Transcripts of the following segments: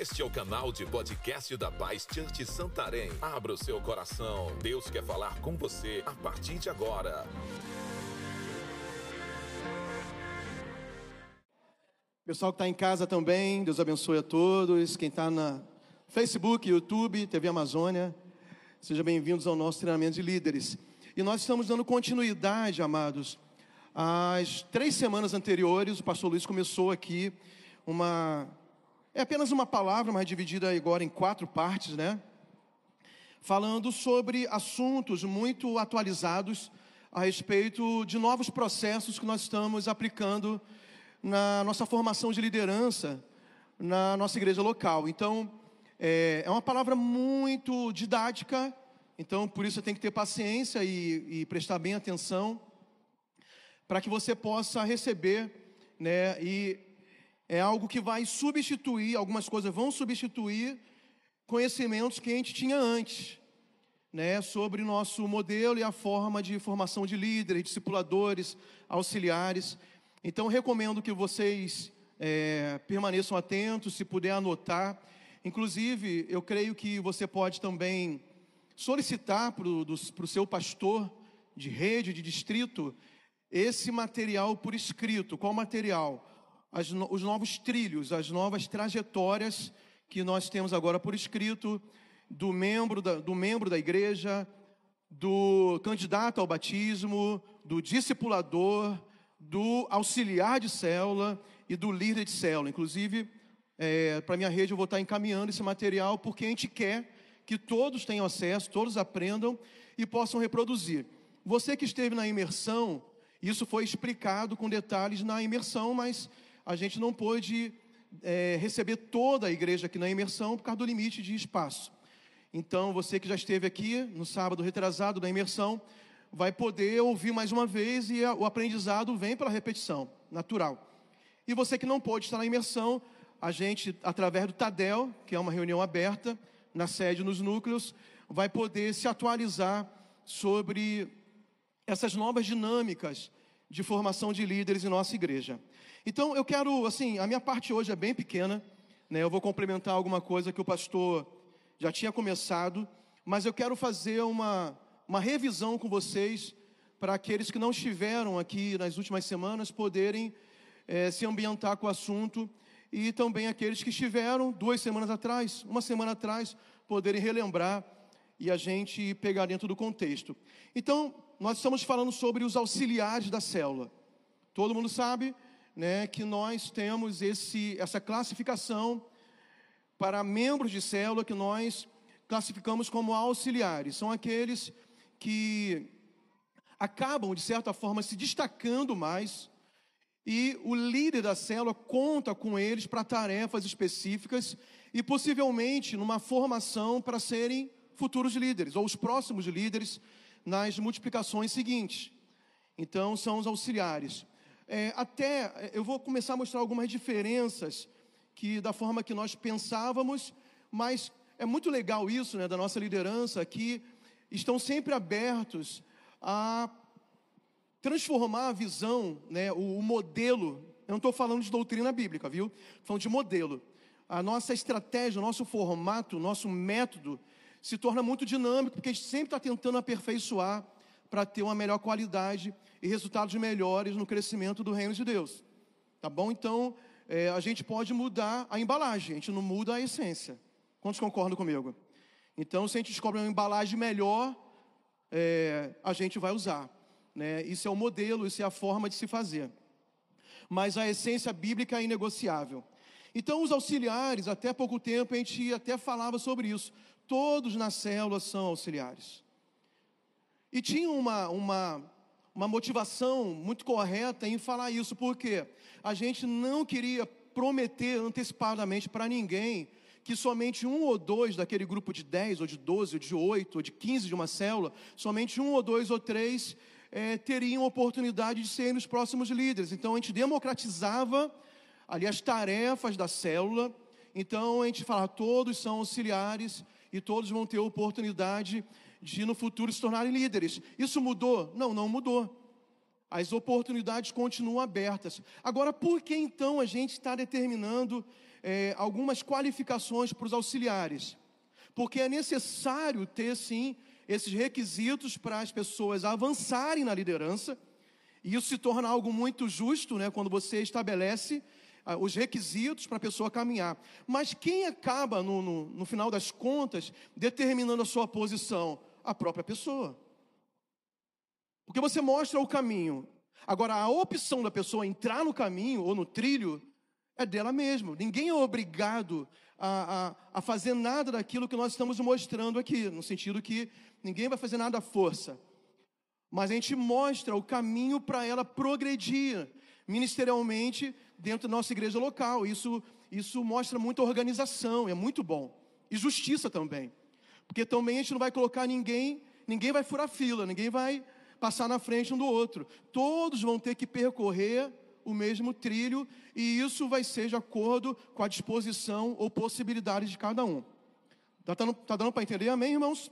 Este é o canal de podcast da Paz Church Santarém. Abra o seu coração. Deus quer falar com você a partir de agora. Pessoal que está em casa também, Deus abençoe a todos. Quem está na Facebook, YouTube, TV Amazônia, sejam bem-vindos ao nosso treinamento de líderes. E nós estamos dando continuidade, amados. As três semanas anteriores, o pastor Luiz começou aqui uma. É apenas uma palavra, mas dividida agora em quatro partes, né? Falando sobre assuntos muito atualizados a respeito de novos processos que nós estamos aplicando na nossa formação de liderança na nossa igreja local. Então, é, é uma palavra muito didática, então por isso tem que ter paciência e, e prestar bem atenção, para que você possa receber, né? E é algo que vai substituir, algumas coisas vão substituir conhecimentos que a gente tinha antes, né? Sobre o nosso modelo e a forma de formação de líderes, discipuladores, auxiliares. Então, recomendo que vocês é, permaneçam atentos, se puder anotar. Inclusive, eu creio que você pode também solicitar para o seu pastor de rede, de distrito, esse material por escrito. Qual material? As, os novos trilhos, as novas trajetórias que nós temos agora por escrito do membro da, do membro da igreja, do candidato ao batismo, do discipulador, do auxiliar de célula e do líder de célula. Inclusive, é, para minha rede eu vou estar encaminhando esse material porque a gente quer que todos tenham acesso, todos aprendam e possam reproduzir. Você que esteve na imersão, isso foi explicado com detalhes na imersão, mas a gente não pôde é, receber toda a igreja aqui na imersão por causa do limite de espaço. Então, você que já esteve aqui no sábado retrasado da imersão, vai poder ouvir mais uma vez e o aprendizado vem pela repetição, natural. E você que não pôde estar na imersão, a gente, através do Tadel, que é uma reunião aberta, na sede, nos núcleos, vai poder se atualizar sobre essas novas dinâmicas de formação de líderes em nossa igreja. Então, eu quero, assim, a minha parte hoje é bem pequena, né? Eu vou complementar alguma coisa que o pastor já tinha começado, mas eu quero fazer uma uma revisão com vocês para aqueles que não estiveram aqui nas últimas semanas poderem é, se ambientar com o assunto e também aqueles que estiveram duas semanas atrás, uma semana atrás, poderem relembrar e a gente pegar dentro do contexto. Então, nós estamos falando sobre os auxiliares da célula. Todo mundo sabe né, que nós temos esse, essa classificação para membros de célula que nós classificamos como auxiliares. São aqueles que acabam, de certa forma, se destacando mais, e o líder da célula conta com eles para tarefas específicas e possivelmente numa formação para serem futuros líderes, ou os próximos líderes nas multiplicações seguintes. Então, são os auxiliares. É, até eu vou começar a mostrar algumas diferenças que da forma que nós pensávamos, mas é muito legal isso, né, da nossa liderança, que estão sempre abertos a transformar a visão, né, o, o modelo. Eu não estou falando de doutrina bíblica, viu? Estou falando de modelo. A nossa estratégia, o nosso formato, o nosso método se torna muito dinâmico, porque a gente sempre está tentando aperfeiçoar para ter uma melhor qualidade e resultados melhores no crescimento do reino de Deus. Tá bom? Então, é, a gente pode mudar a embalagem, a gente não muda a essência. Quantos concordam comigo? Então, se a gente descobre uma embalagem melhor, é, a gente vai usar. Né? Isso é o modelo, isso é a forma de se fazer. Mas a essência bíblica é inegociável. Então, os auxiliares, até pouco tempo, a gente até falava sobre isso. Todos na célula são auxiliares. E tinha uma, uma, uma motivação muito correta em falar isso, porque a gente não queria prometer antecipadamente para ninguém que somente um ou dois daquele grupo de 10, ou de 12, ou de 8, ou de 15 de uma célula, somente um ou dois ou três é, teriam oportunidade de serem os próximos líderes. Então a gente democratizava ali as tarefas da célula. Então a gente fala, todos são auxiliares e todos vão ter oportunidade de no futuro se tornarem líderes. Isso mudou? Não, não mudou. As oportunidades continuam abertas. Agora, por que então a gente está determinando é, algumas qualificações para os auxiliares, porque é necessário ter sim esses requisitos para as pessoas avançarem na liderança, e isso se torna algo muito justo, né, quando você estabelece os requisitos para a pessoa caminhar. Mas quem acaba, no, no, no final das contas, determinando a sua posição? A própria pessoa. Porque você mostra o caminho. Agora, a opção da pessoa entrar no caminho ou no trilho é dela mesma. Ninguém é obrigado a, a, a, fazer nada daquilo que nós estamos mostrando aqui, no sentido que ninguém vai fazer nada à força. Mas a gente mostra o caminho para ela progredir ministerialmente dentro da nossa igreja local. Isso, isso mostra muita organização, é muito bom. E justiça também. Porque também a gente não vai colocar ninguém, ninguém vai furar fila, ninguém vai passar na frente um do outro. Todos vão ter que percorrer o mesmo trilho e isso vai ser de acordo com a disposição ou possibilidade de cada um. Está dando, tá dando para entender, amém, irmãos?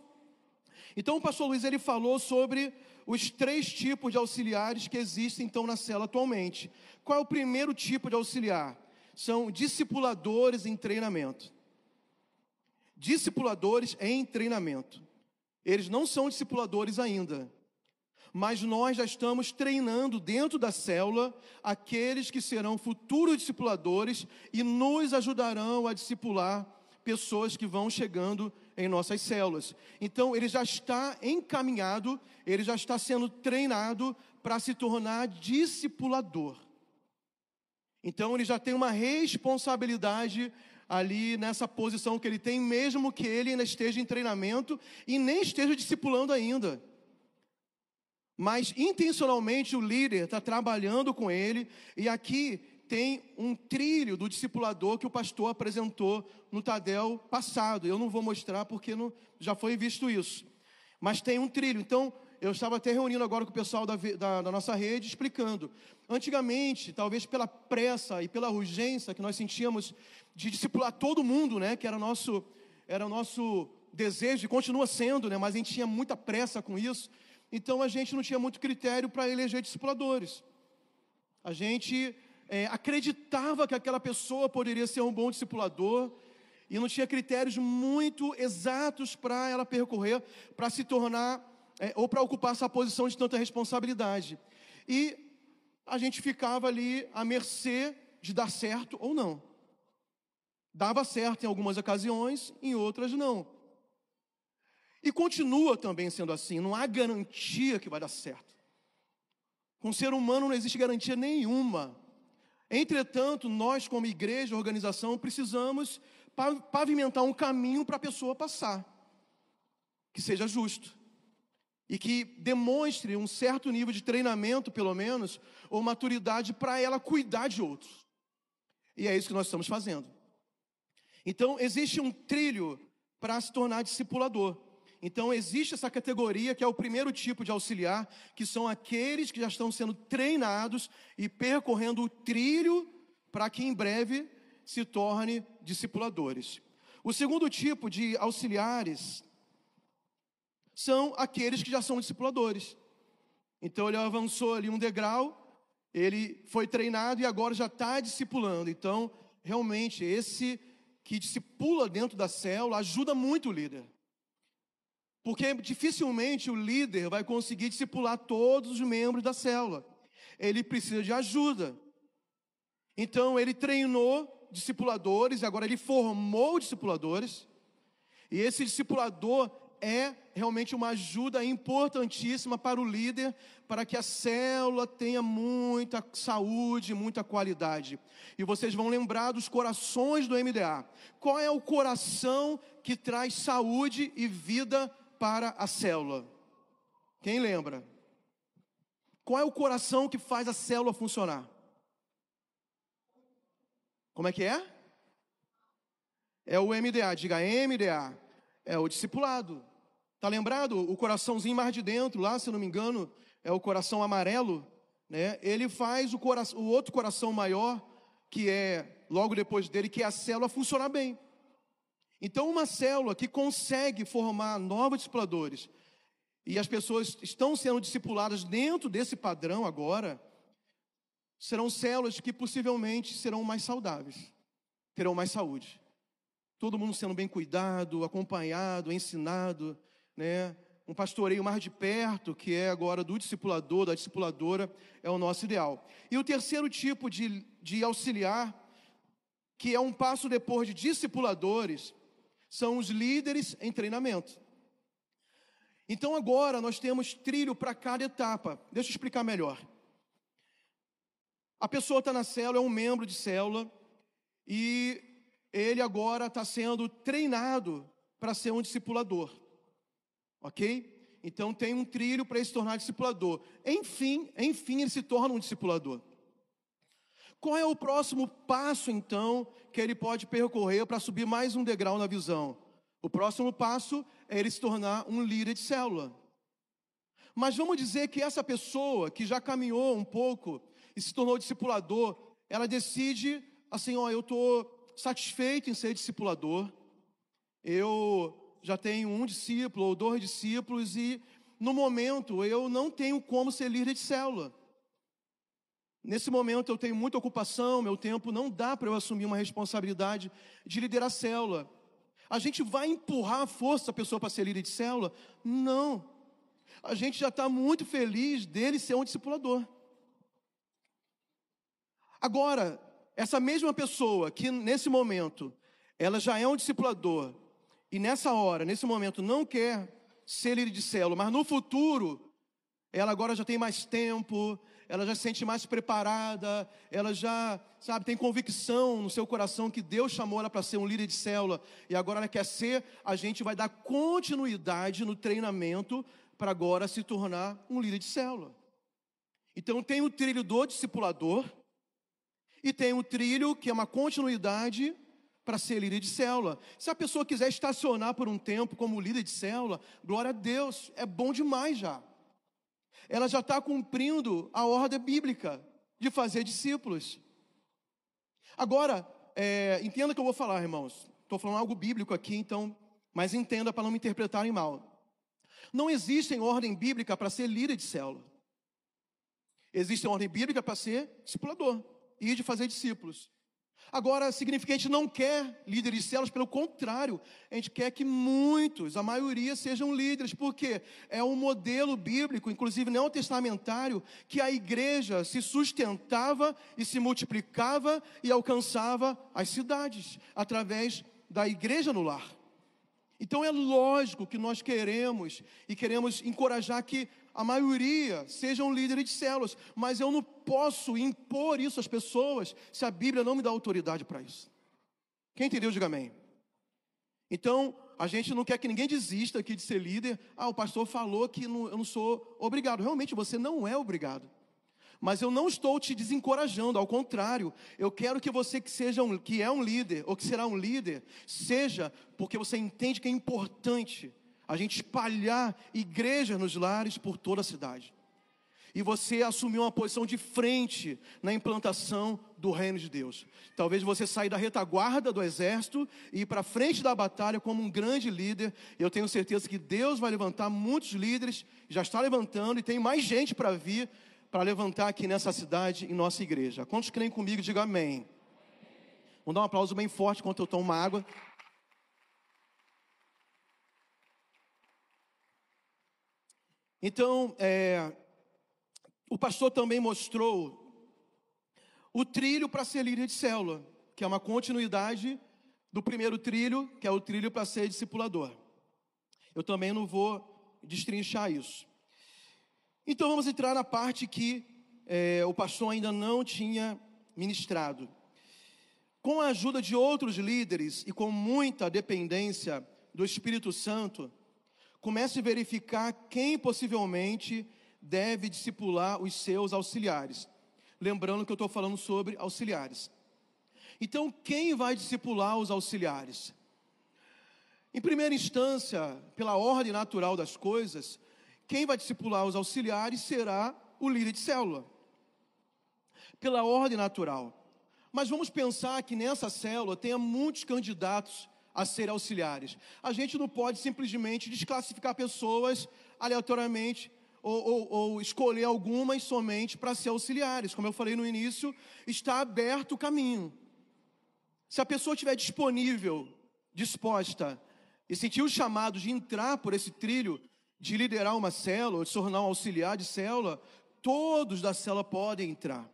Então o pastor Luiz ele falou sobre os três tipos de auxiliares que existem então na cela atualmente. Qual é o primeiro tipo de auxiliar? São discipuladores em treinamento. Discipuladores em treinamento. Eles não são discipuladores ainda, mas nós já estamos treinando dentro da célula aqueles que serão futuros discipuladores e nos ajudarão a discipular pessoas que vão chegando em nossas células. Então, ele já está encaminhado, ele já está sendo treinado para se tornar discipulador. Então, ele já tem uma responsabilidade ali nessa posição que ele tem, mesmo que ele ainda esteja em treinamento e nem esteja discipulando ainda. Mas intencionalmente o líder está trabalhando com ele, e aqui tem um trilho do discipulador que o pastor apresentou no Tadel passado. Eu não vou mostrar porque não, já foi visto isso. Mas tem um trilho. Então, eu estava até reunindo agora com o pessoal da, da, da, nossa rede, explicando. Antigamente, talvez pela pressa e pela urgência que nós sentíamos de discipular todo mundo, né, que era nosso, era nosso desejo e continua sendo, né, mas a gente tinha muita pressa com isso. Então a gente não tinha muito critério para eleger discipuladores. A gente é, acreditava que aquela pessoa poderia ser um bom discipulador e não tinha critérios muito exatos para ela percorrer, para se tornar é, ou para ocupar essa posição de tanta responsabilidade. E a gente ficava ali à mercê de dar certo ou não. Dava certo em algumas ocasiões, em outras não. E continua também sendo assim, não há garantia que vai dar certo. Com o ser humano não existe garantia nenhuma. Entretanto, nós, como igreja, organização, precisamos pavimentar um caminho para a pessoa passar, que seja justo e que demonstre um certo nível de treinamento, pelo menos, ou maturidade para ela cuidar de outros. E é isso que nós estamos fazendo. Então, existe um trilho para se tornar discipulador. Então, existe essa categoria que é o primeiro tipo de auxiliar, que são aqueles que já estão sendo treinados e percorrendo o trilho para que em breve se torne discipuladores. O segundo tipo de auxiliares são aqueles que já são discipuladores. Então, ele avançou ali um degrau, ele foi treinado e agora já está discipulando. Então, realmente, esse que discipula dentro da célula ajuda muito o líder. Porque dificilmente o líder vai conseguir discipular todos os membros da célula. Ele precisa de ajuda. Então ele treinou discipuladores, agora ele formou discipuladores. E esse discipulador é realmente uma ajuda importantíssima para o líder, para que a célula tenha muita saúde, muita qualidade. E vocês vão lembrar dos corações do MDA. Qual é o coração que traz saúde e vida para a célula. Quem lembra? Qual é o coração que faz a célula funcionar? Como é que é? É o MDA, diga MDA. É o discipulado. Tá lembrado? O coraçãozinho mais de dentro, lá, se não me engano, é o coração amarelo, né? Ele faz o, coração, o outro coração maior, que é logo depois dele, que é a célula funcionar bem. Então, uma célula que consegue formar novos discipuladores e as pessoas estão sendo discipuladas dentro desse padrão agora, serão células que possivelmente serão mais saudáveis. terão mais saúde. Todo mundo sendo bem cuidado, acompanhado, ensinado, né? Um pastoreio mais de perto, que é agora do discipulador, da discipuladora, é o nosso ideal. E o terceiro tipo de, de auxiliar, que é um passo depois de discipuladores, são os líderes em treinamento. Então agora nós temos trilho para cada etapa. Deixa eu explicar melhor. A pessoa está na célula, é um membro de célula, e ele agora está sendo treinado para ser um discipulador. Ok? Então tem um trilho para ele se tornar discipulador. Enfim, enfim, ele se torna um discipulador. Qual é o próximo passo, então, que ele pode percorrer para subir mais um degrau na visão? O próximo passo é ele se tornar um líder de célula. Mas vamos dizer que essa pessoa que já caminhou um pouco e se tornou discipulador, ela decide assim: ó, eu estou satisfeito em ser discipulador, eu já tenho um discípulo ou dois discípulos e no momento eu não tenho como ser líder de célula. Nesse momento eu tenho muita ocupação, meu tempo não dá para eu assumir uma responsabilidade de liderar a célula. A gente vai empurrar a força a pessoa para ser líder de célula? Não. A gente já está muito feliz dele ser um discipulador. Agora, essa mesma pessoa que nesse momento ela já é um discipulador e nessa hora, nesse momento, não quer ser líder de célula, mas no futuro ela agora já tem mais tempo, ela já se sente mais preparada, ela já, sabe, tem convicção no seu coração que Deus chamou ela para ser um líder de célula e agora ela quer ser, a gente vai dar continuidade no treinamento para agora se tornar um líder de célula. Então tem o trilho do discipulador e tem o trilho que é uma continuidade para ser líder de célula. Se a pessoa quiser estacionar por um tempo como líder de célula, glória a Deus, é bom demais já ela já está cumprindo a ordem bíblica de fazer discípulos. Agora, é, entenda o que eu vou falar, irmãos. Estou falando algo bíblico aqui, então, mas entenda para não me interpretarem mal. Não existe ordem bíblica para ser líder de célula. Existe ordem bíblica para ser discipulador e de fazer discípulos. Agora, significa que a gente não quer líderes de células, pelo contrário, a gente quer que muitos, a maioria, sejam líderes, porque é um modelo bíblico, inclusive neotestamentário, que a igreja se sustentava e se multiplicava e alcançava as cidades, através da igreja no lar. Então é lógico que nós queremos e queremos encorajar que a maioria sejam líderes de células, mas eu não posso impor isso às pessoas se a Bíblia não me dá autoridade para isso. Quem entendeu, diga amém. Então, a gente não quer que ninguém desista aqui de ser líder. Ah, o pastor falou que não, eu não sou obrigado. Realmente, você não é obrigado. Mas eu não estou te desencorajando, ao contrário, eu quero que você que seja um, que é um líder ou que será um líder, seja porque você entende que é importante a gente espalhar igrejas nos lares por toda a cidade. E você assumir uma posição de frente na implantação do reino de Deus. Talvez você saia da retaguarda do exército e ir para frente da batalha como um grande líder. Eu tenho certeza que Deus vai levantar muitos líderes, já está levantando e tem mais gente para vir para levantar aqui nessa cidade, em nossa igreja. Quantos creem comigo? Diga amém. Vamos dar um aplauso bem forte enquanto eu tomo uma água. Então, é, o pastor também mostrou o trilho para ser líder de célula, que é uma continuidade do primeiro trilho, que é o trilho para ser discipulador. Eu também não vou destrinchar isso. Então vamos entrar na parte que é, o pastor ainda não tinha ministrado. Com a ajuda de outros líderes e com muita dependência do Espírito Santo, comece a verificar quem possivelmente deve discipular os seus auxiliares. Lembrando que eu estou falando sobre auxiliares. Então, quem vai discipular os auxiliares? Em primeira instância, pela ordem natural das coisas, quem vai discipular os auxiliares será o líder de célula. Pela ordem natural. Mas vamos pensar que nessa célula tenha muitos candidatos a ser auxiliares. A gente não pode simplesmente desclassificar pessoas aleatoriamente ou, ou, ou escolher algumas somente para ser auxiliares. Como eu falei no início, está aberto o caminho. Se a pessoa estiver disponível, disposta e sentir o chamado de entrar por esse trilho, de liderar uma célula, de se tornar um auxiliar de célula, todos da célula podem entrar.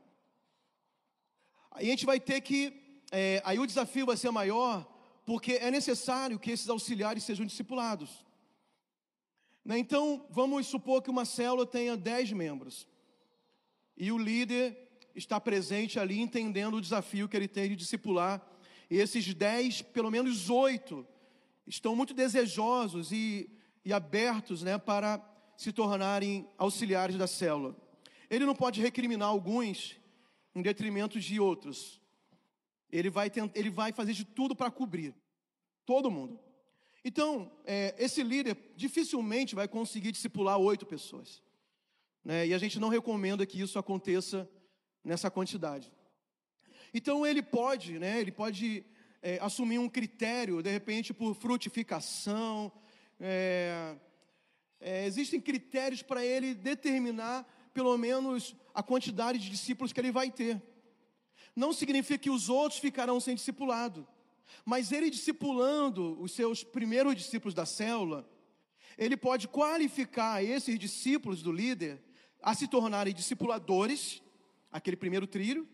Aí a gente vai ter que, é, aí o desafio vai ser maior, porque é necessário que esses auxiliares sejam discipulados. Né? Então, vamos supor que uma célula tenha 10 membros. E o líder está presente ali, entendendo o desafio que ele tem de discipular. E esses 10, pelo menos 8, estão muito desejosos e, e abertos né, para se tornarem auxiliares da célula. Ele não pode recriminar alguns em detrimento de outros. Ele vai, tentar, ele vai fazer de tudo para cobrir todo mundo. Então, é, esse líder dificilmente vai conseguir discipular oito pessoas. Né? E a gente não recomenda que isso aconteça nessa quantidade. Então, ele pode, né, ele pode é, assumir um critério, de repente, por frutificação. É, é existem critérios para ele determinar, pelo menos, a quantidade de discípulos que ele vai ter. Não significa que os outros ficarão sem discipulado. Mas ele discipulando os seus primeiros discípulos da célula, ele pode qualificar esses discípulos do líder a se tornarem discipuladores, aquele primeiro trilho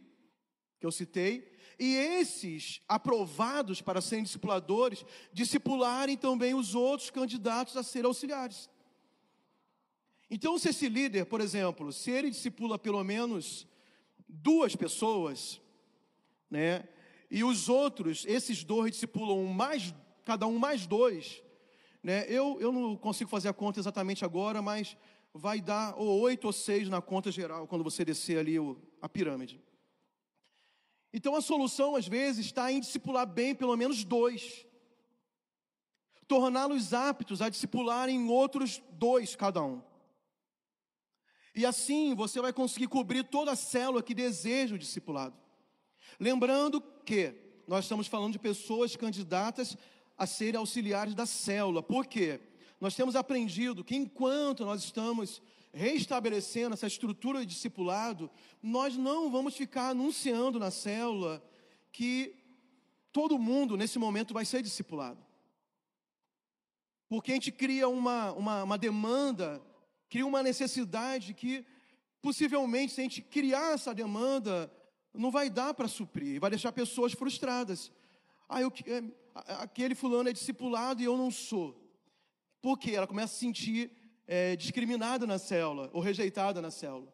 que eu citei, e esses aprovados para serem discipuladores, discipularem também os outros candidatos a serem auxiliares. Então, se esse líder, por exemplo, se ele discipula pelo menos duas pessoas, né, e os outros, esses dois discipulam mais, cada um mais dois, né? Eu, eu não consigo fazer a conta exatamente agora, mas vai dar ou oito ou seis na conta geral, quando você descer ali a pirâmide. Então a solução, às vezes, está em discipular bem pelo menos dois. Torná-los aptos a discipularem outros dois cada um. E assim você vai conseguir cobrir toda a célula que deseja o discipulado. Lembrando que nós estamos falando de pessoas candidatas a serem auxiliares da célula. Por quê? Nós temos aprendido que enquanto nós estamos restabelecendo essa estrutura de discipulado, nós não vamos ficar anunciando na célula que todo mundo nesse momento vai ser discipulado. Porque a gente cria uma, uma, uma demanda, cria uma necessidade que possivelmente, se a gente criar essa demanda, não vai dar para suprir, vai deixar pessoas frustradas. Ah, eu, é, aquele fulano é discipulado e eu não sou. Por quê? Ela começa a se sentir é, discriminada na célula ou rejeitada na célula.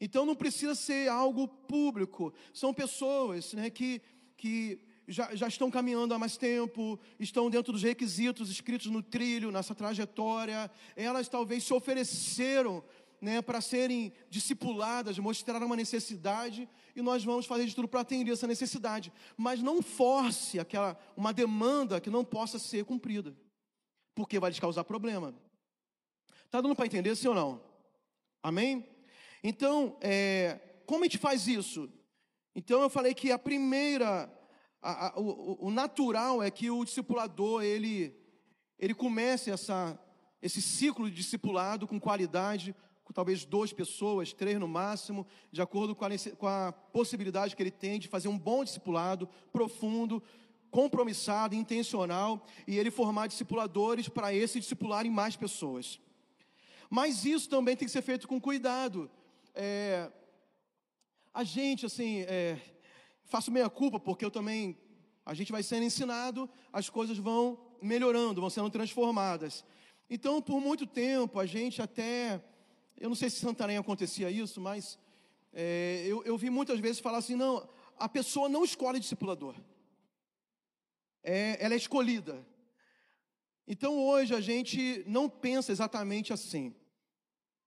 Então não precisa ser algo público. São pessoas né, que, que já, já estão caminhando há mais tempo, estão dentro dos requisitos escritos no trilho, nessa trajetória. Elas talvez se ofereceram né, para serem discipuladas, mostrar uma necessidade, e nós vamos fazer de tudo para atender essa necessidade. Mas não force aquela, uma demanda que não possa ser cumprida, porque vai lhes causar problema. Está dando para entender, sim ou não? Amém? Então, é, como a gente faz isso? Então, eu falei que a primeira, a, a, o, o, natural é que o discipulador, ele, ele comece essa, esse ciclo de discipulado com qualidade, talvez duas pessoas, três no máximo, de acordo com a, com a possibilidade que ele tem de fazer um bom discipulado, profundo, compromissado, intencional, e ele formar discipuladores para esse discipularem mais pessoas. Mas isso também tem que ser feito com cuidado. É, a gente, assim, é, faço meia culpa, porque eu também, a gente vai sendo ensinado, as coisas vão melhorando, vão sendo transformadas. Então, por muito tempo, a gente até eu não sei se Santarém acontecia isso, mas é, eu, eu vi muitas vezes falar assim: não, a pessoa não escolhe discipulador, é, ela é escolhida. Então hoje a gente não pensa exatamente assim.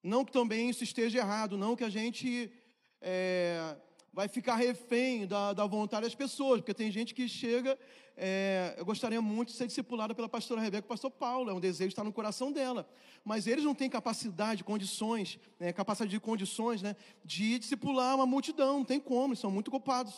Não que também isso esteja errado, não que a gente é, vai ficar refém da, da vontade das pessoas, porque tem gente que chega, é, eu gostaria muito de ser discipulada pela pastora Rebeca e pastor Paulo, é um desejo que está no coração dela, mas eles não têm capacidade, condições, né, capacidade de condições, né, de discipular uma multidão, não tem como, são muito ocupados.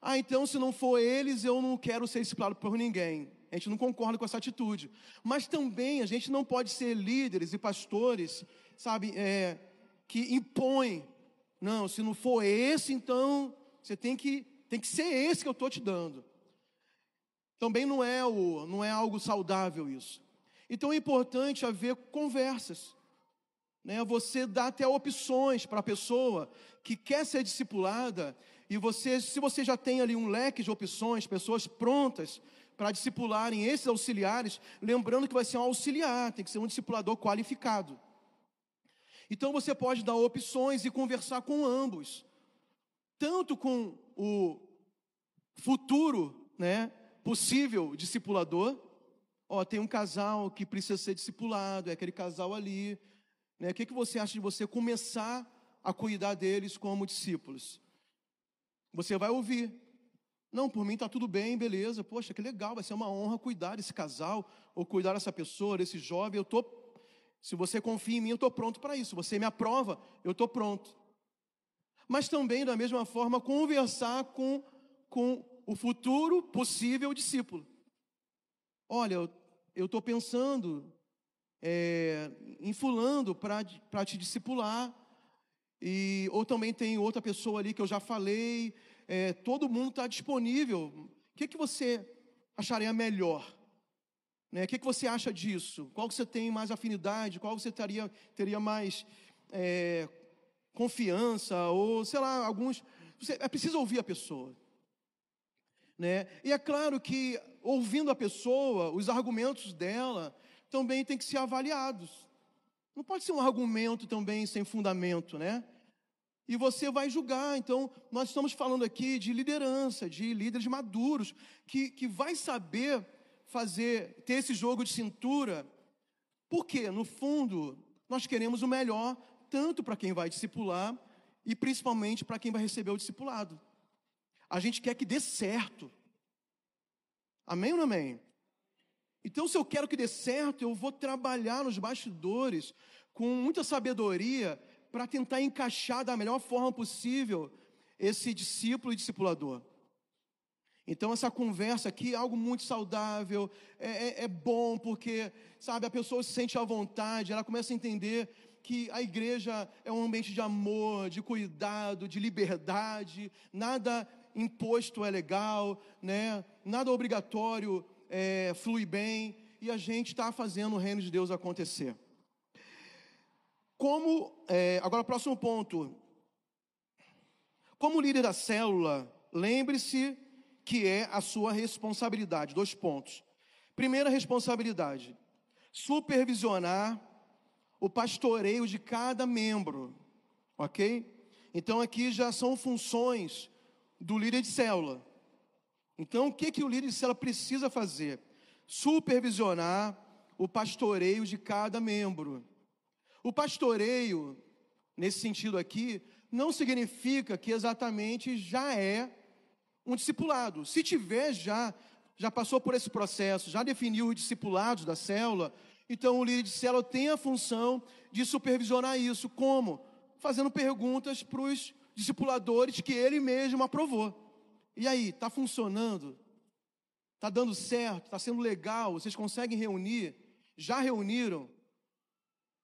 Ah, então se não for eles, eu não quero ser discipulado por ninguém. A gente não concorda com essa atitude. Mas também a gente não pode ser líderes e pastores, sabe, é, que impõem não, se não for esse, então você tem que Tem que ser esse que eu estou te dando. Também não é, o, não é algo saudável isso. Então é importante haver conversas. Né? Você dá até opções para a pessoa que quer ser discipulada, e você, se você já tem ali um leque de opções, pessoas prontas para discipularem esses auxiliares, lembrando que vai ser um auxiliar, tem que ser um discipulador qualificado. Então você pode dar opções e conversar com ambos, tanto com o futuro, né, possível discipulador. Ó, tem um casal que precisa ser discipulado, é aquele casal ali. Né? O que, que você acha de você começar a cuidar deles como discípulos? Você vai ouvir. Não, por mim está tudo bem, beleza. Poxa, que legal, vai ser uma honra cuidar desse casal, ou cuidar dessa pessoa, desse jovem. Eu tô, se você confia em mim, eu estou pronto para isso. Você me aprova, eu estou pronto. Mas também, da mesma forma, conversar com, com o futuro possível discípulo. Olha, eu estou pensando é, em fulano para te discipular, e, ou também tem outra pessoa ali que eu já falei, é, todo mundo está disponível. O que, que você acharia melhor? Né? O que, que você acha disso? Qual que você tem mais afinidade? Qual você teria, teria mais é, confiança? Ou, sei lá, alguns. Você, é preciso ouvir a pessoa. Né? E é claro que, ouvindo a pessoa, os argumentos dela também têm que ser avaliados. Não pode ser um argumento também sem fundamento, né? E você vai julgar. Então, nós estamos falando aqui de liderança, de líderes maduros, que, que vai saber fazer, ter esse jogo de cintura. Porque, no fundo, nós queremos o melhor, tanto para quem vai discipular e principalmente para quem vai receber o discipulado. A gente quer que dê certo. Amém ou não amém? Então, se eu quero que dê certo, eu vou trabalhar nos bastidores com muita sabedoria para tentar encaixar da melhor forma possível esse discípulo e discipulador. Então, essa conversa aqui é algo muito saudável, é, é, é, bom, porque, sabe, a pessoa se sente à vontade, ela começa a entender que a igreja é um ambiente de amor, de cuidado, de liberdade, nada imposto é legal, né? nada obrigatório é, flui bem, e a gente está fazendo o reino de Deus acontecer. Como, é, agora, próximo ponto. Como líder da célula, lembre-se que é a sua responsabilidade. Dois pontos. Primeira responsabilidade: supervisionar o pastoreio de cada membro, ok? Então aqui já são funções do líder de célula. Então, o que, que o líder de célula precisa fazer? Supervisionar o pastoreio de cada membro. O pastoreio, nesse sentido aqui, não significa que exatamente já é um discipulado. Se tiver já, já passou por esse processo, já definiu os discipulados da célula, então o líder de célula tem a função de supervisionar isso. Como? Fazendo perguntas para os discipuladores que ele mesmo aprovou. E aí, está funcionando? Está dando certo? Está sendo legal? Vocês conseguem reunir? Já reuniram?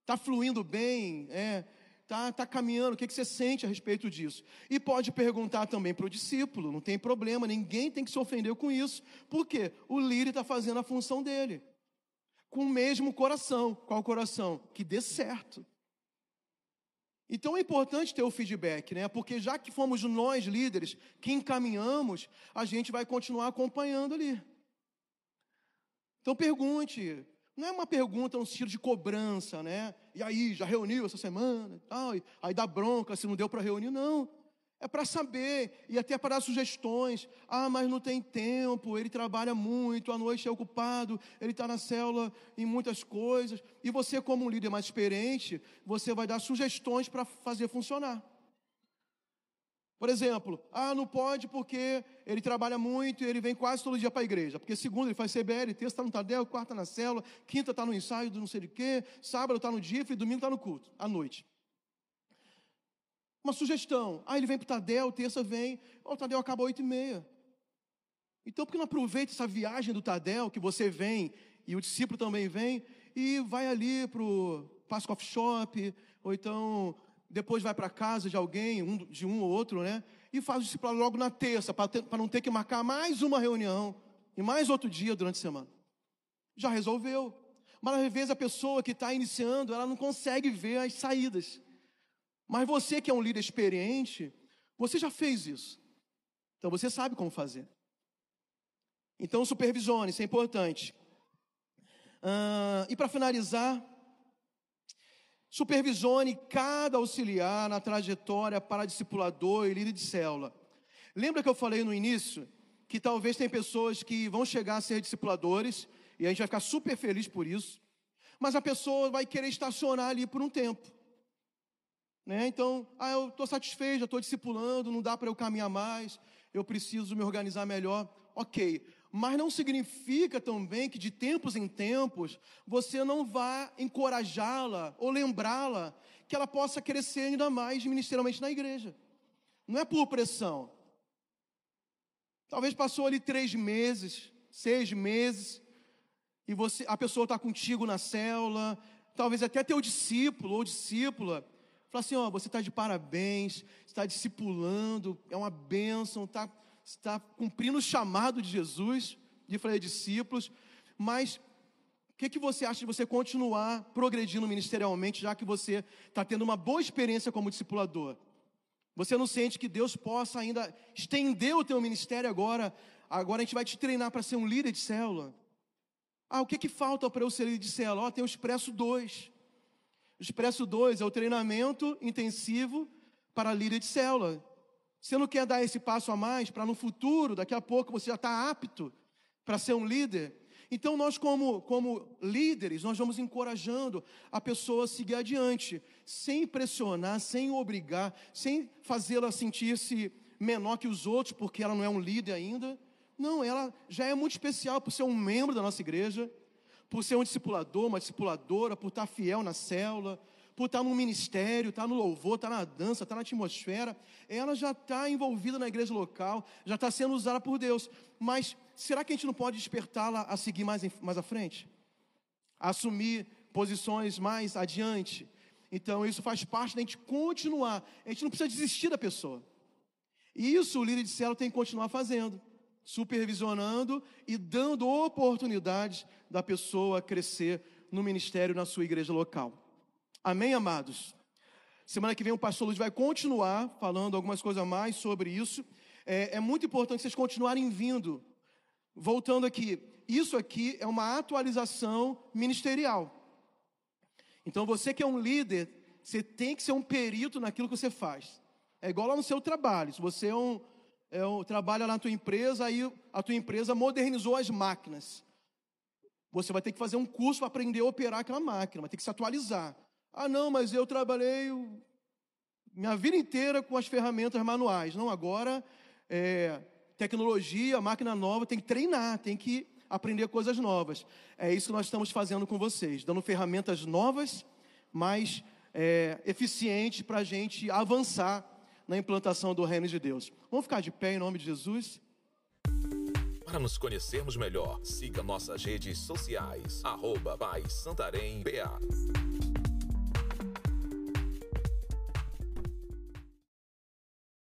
Está fluindo bem? É, está tá caminhando? O que, que você sente a respeito disso? E pode perguntar também para o discípulo, não tem problema, ninguém tem que se ofender com isso. Por quê? O líder está fazendo a função dele. Com o mesmo coração. Qual coração? Que dê certo. Então é importante ter o feedback, né? Porque já que fomos nós líderes que encaminhamos, a gente vai continuar acompanhando ali. Então pergunte, não é uma pergunta um estilo de cobrança, né? E aí, já reuniu essa semana? aí dá bronca se não deu para reunir, não. É para saber e até para dar sugestões. Ah, mas não tem tempo, ele trabalha muito, à noite é ocupado, ele está na célula em muitas coisas. E você, como um líder mais experiente, você vai dar sugestões para fazer funcionar. Por exemplo, ah, não pode porque ele trabalha muito e ele vem quase todo dia para a igreja. Porque segunda ele faz CBL, terça está no Tadel, quarta na célula, quinta está no ensaio do não sei de quê, sábado está no DIF e domingo está no culto, à noite. Uma sugestão. Ah, ele vem para o Tadel, terça vem. Oh, o Tadel acaba oito e meia. Então, por que não aproveita essa viagem do Tadel, que você vem e o discípulo também vem, e vai ali para o Páscoa Shop, ou então depois vai para casa de alguém, um, de um ou outro, né? e faz o discipulado logo na terça, para não ter que marcar mais uma reunião e mais outro dia durante a semana. Já resolveu. Mas às vezes a pessoa que está iniciando, ela não consegue ver as saídas. Mas você que é um líder experiente, você já fez isso. Então você sabe como fazer. Então supervisione, isso é importante. E para finalizar, Supervisione cada auxiliar na trajetória para discipulador e líder de célula. Lembra que eu falei no início que talvez tem pessoas que vão chegar a ser discipuladores e a gente vai ficar super feliz por isso, mas a pessoa vai querer estacionar ali por um tempo. Né? Então, ah, eu estou satisfeito, já estou discipulando, não dá para eu caminhar mais, eu preciso me organizar melhor. Ok, mas não significa também que de tempos em tempos você não vá encorajá-la ou lembrá-la que ela possa crescer ainda mais ministerialmente na igreja. Não é por pressão. Talvez passou ali três meses, seis meses, e você, a pessoa está contigo na célula, talvez até teu discípulo ou discípula, fala assim: ó, você está de parabéns, está discipulando, é uma bênção, está está cumprindo o chamado de Jesus, de fazer discípulos, mas o que, que você acha de você continuar progredindo ministerialmente, já que você está tendo uma boa experiência como discipulador? Você não sente que Deus possa ainda estender o teu ministério agora? Agora a gente vai te treinar para ser um líder de célula. Ah, o que, que falta para eu ser líder de célula? oh, tem o Expresso 2. O Expresso 2 é o treinamento intensivo para líder de célula. Você não quer dar esse passo a mais para no futuro, daqui a pouco você já está apto para ser um líder? Então, nós, como, como líderes, nós vamos encorajando a pessoa a seguir adiante, sem pressionar, sem obrigar, sem fazê-la sentir-se menor que os outros, porque ela não é um líder ainda. Não, ela já é muito especial por ser um membro da nossa igreja, por ser um discipulador, uma discipuladora, por estar fiel na célula, por estar no ministério, estar no louvor, estar na dança, estar na atmosfera, ela já está envolvida na igreja local, já está sendo usada por Deus. Mas será que a gente não pode despertá-la a seguir mais, mais à frente? A assumir posições mais adiante? Então, isso faz parte da gente continuar. A gente não precisa desistir da pessoa. E isso o líder de célula tem que continuar fazendo, supervisionando e dando oportunidades da pessoa crescer no ministério na sua igreja local. Amém, amados? Semana que vem o pastor Luiz vai continuar falando algumas coisas a mais sobre isso. É, é muito importante vocês continuarem vindo. Voltando aqui, isso aqui é uma atualização ministerial. Então você que é um líder, você tem que ser um perito naquilo que você faz. É igual lá no seu trabalho. Se você é um, é um, trabalha na tua empresa, aí a tua empresa modernizou as máquinas. Você vai ter que fazer um curso para aprender a operar aquela máquina, vai ter que se atualizar. Ah, não, mas eu trabalhei minha vida inteira com as ferramentas manuais. Não, agora é, tecnologia, máquina nova, tem que treinar, tem que aprender coisas novas. É isso que nós estamos fazendo com vocês, dando ferramentas novas, mais é, eficientes para a gente avançar na implantação do reino de Deus. Vamos ficar de pé em nome de Jesus? Para nos conhecermos melhor, siga nossas redes sociais, arroba Santarém BA.